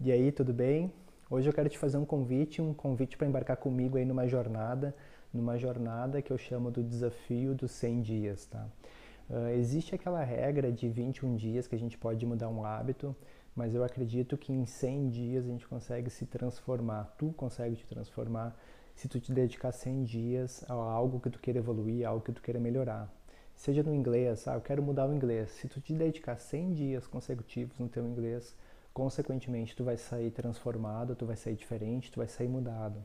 E aí, tudo bem? Hoje eu quero te fazer um convite, um convite para embarcar comigo aí numa jornada, numa jornada que eu chamo do desafio dos 100 dias, tá? Uh, existe aquela regra de 21 dias que a gente pode mudar um hábito, mas eu acredito que em 100 dias a gente consegue se transformar, tu consegue te transformar se tu te dedicar 100 dias a algo que tu queira evoluir, algo que tu queira melhorar. Seja no inglês, ah, eu quero mudar o inglês. Se tu te dedicar 100 dias consecutivos no teu inglês, consequentemente tu vai sair transformado, tu vai sair diferente, tu vai sair mudado.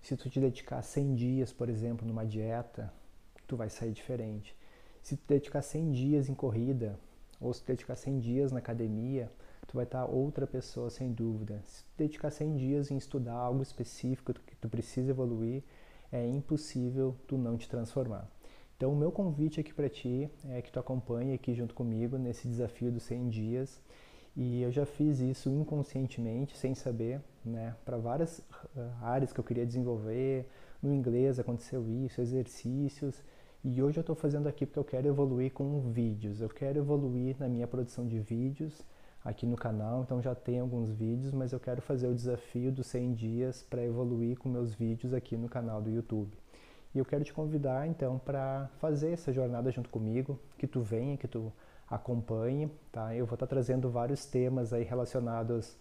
Se tu te dedicar 100 dias, por exemplo, numa dieta, tu vai sair diferente. Se tu dedicar 100 dias em corrida, ou se tu dedicar 100 dias na academia, tu vai estar outra pessoa sem dúvida. Se tu dedicar 100 dias em estudar algo específico que tu precisa evoluir, é impossível tu não te transformar. Então, o meu convite aqui para ti é que tu acompanhe aqui junto comigo nesse desafio dos 100 dias e eu já fiz isso inconscientemente, sem saber, né, para várias uh, áreas que eu queria desenvolver. No inglês aconteceu isso, exercícios. E hoje eu estou fazendo aqui porque eu quero evoluir com vídeos. Eu quero evoluir na minha produção de vídeos aqui no canal. Então já tem alguns vídeos, mas eu quero fazer o desafio dos 100 dias para evoluir com meus vídeos aqui no canal do YouTube. E eu quero te convidar então para fazer essa jornada junto comigo, que tu venha, que tu acompanhe, tá? Eu vou estar trazendo vários temas aí relacionados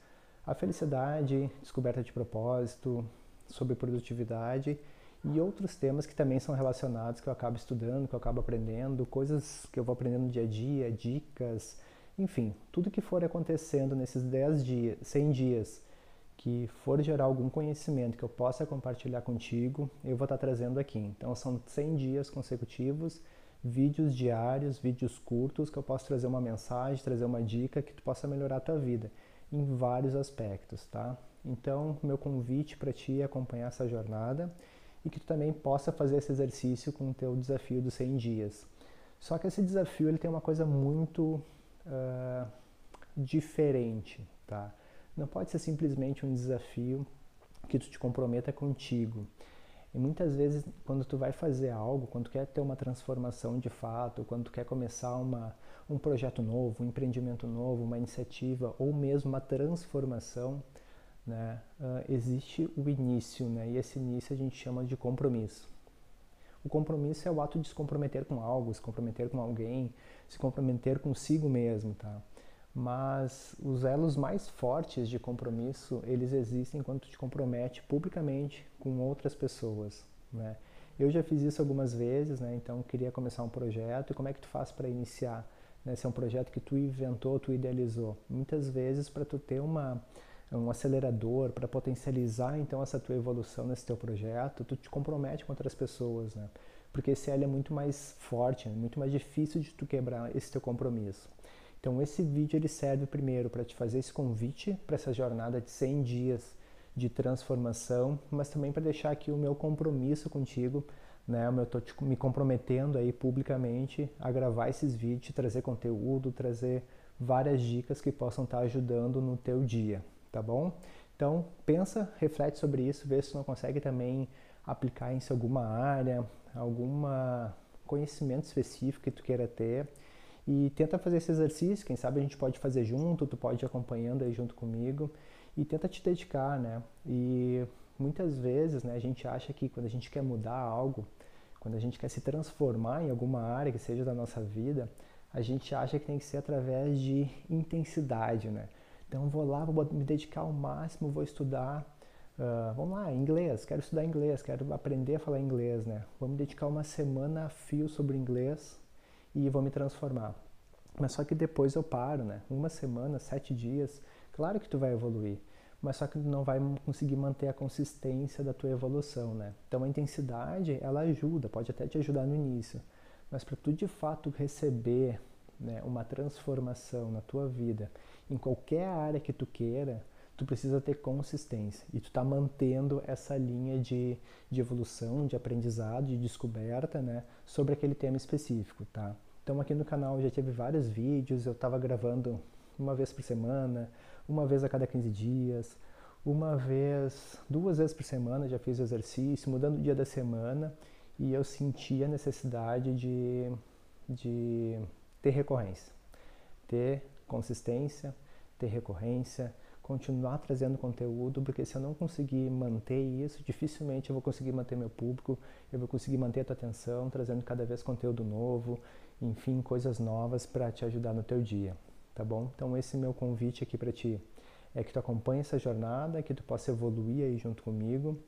à felicidade, descoberta de propósito, sobre produtividade e outros temas que também são relacionados que eu acabo estudando, que eu acabo aprendendo, coisas que eu vou aprendendo no dia a dia, dicas, enfim, tudo que for acontecendo nesses 10 dias, 100 dias que for gerar algum conhecimento que eu possa compartilhar contigo, eu vou estar trazendo aqui. Então são 100 dias consecutivos vídeos diários, vídeos curtos que eu posso trazer uma mensagem, trazer uma dica que tu possa melhorar a tua vida em vários aspectos, tá? Então, meu convite para ti é acompanhar essa jornada e que tu também possa fazer esse exercício com o teu desafio dos 100 dias. Só que esse desafio ele tem uma coisa muito uh, diferente, tá? Não pode ser simplesmente um desafio que tu te comprometa contigo. E muitas vezes, quando tu vai fazer algo, quando tu quer ter uma transformação de fato, quando tu quer começar uma, um projeto novo, um empreendimento novo, uma iniciativa ou mesmo uma transformação, né, uh, existe o início, né, e esse início a gente chama de compromisso. O compromisso é o ato de se comprometer com algo, se comprometer com alguém, se comprometer consigo mesmo, tá? Mas os elos mais fortes de compromisso eles existem quando tu te compromete publicamente com outras pessoas né? Eu já fiz isso algumas vezes né? Então queria começar um projeto. E como é que tu faz para iniciar né? Se é um projeto que tu inventou tu idealizou? Muitas vezes para tu ter uma um acelerador para potencializar então essa tua evolução nesse teu projeto tu te compromete com outras pessoas né? Porque esse elo é muito mais forte é muito mais difícil de tu quebrar esse teu compromisso então esse vídeo ele serve primeiro para te fazer esse convite para essa jornada de 100 dias de transformação, mas também para deixar aqui o meu compromisso contigo, né? Eu estou me comprometendo aí publicamente a gravar esses vídeos, trazer conteúdo, trazer várias dicas que possam estar tá ajudando no teu dia, tá bom? Então pensa, reflete sobre isso, vê se não consegue também aplicar em alguma área, alguma conhecimento específico que tu queira ter e tenta fazer esse exercício, quem sabe a gente pode fazer junto, tu pode ir acompanhando aí junto comigo e tenta te dedicar, né? E muitas vezes, né, a gente acha que quando a gente quer mudar algo, quando a gente quer se transformar em alguma área que seja da nossa vida, a gente acha que tem que ser através de intensidade, né? Então vou lá, vou me dedicar ao máximo, vou estudar, uh, vamos lá, inglês, quero estudar inglês, quero aprender a falar inglês, né? Me dedicar uma semana a fio sobre inglês e vou me transformar. Mas só que depois eu paro, né? Uma semana, sete dias, claro que tu vai evoluir, mas só que tu não vai conseguir manter a consistência da tua evolução, né? Então a intensidade, ela ajuda, pode até te ajudar no início, mas para tu de fato receber né, uma transformação na tua vida, em qualquer área que tu queira, tu precisa ter consistência e tu tá mantendo essa linha de, de evolução, de aprendizado, de descoberta, né, sobre aquele tema específico, tá? Então aqui no canal já tive vários vídeos, eu estava gravando uma vez por semana, uma vez a cada 15 dias, uma vez, duas vezes por semana já fiz exercício, mudando o dia da semana e eu senti a necessidade de, de ter recorrência, ter consistência, ter recorrência, continuar trazendo conteúdo, porque se eu não conseguir manter isso, dificilmente eu vou conseguir manter meu público, eu vou conseguir manter a tua atenção, trazendo cada vez conteúdo novo, enfim, coisas novas para te ajudar no teu dia, tá bom? Então esse meu convite aqui para ti é que tu acompanhe essa jornada, que tu possa evoluir aí junto comigo,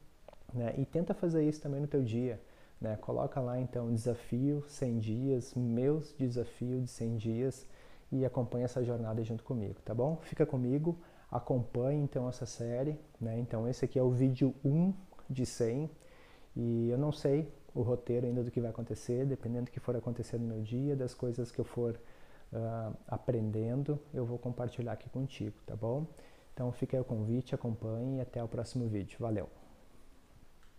né? E tenta fazer isso também no teu dia, né? Coloca lá então desafio 100 dias, meus desafios de 100 dias e acompanha essa jornada junto comigo, tá bom? Fica comigo, acompanhe então essa série, né? Então esse aqui é o vídeo 1 de 100 e eu não sei o roteiro ainda do que vai acontecer, dependendo do que for acontecer no meu dia, das coisas que eu for uh, aprendendo, eu vou compartilhar aqui contigo, tá bom? Então fica aí o convite, acompanhe e até o próximo vídeo. Valeu!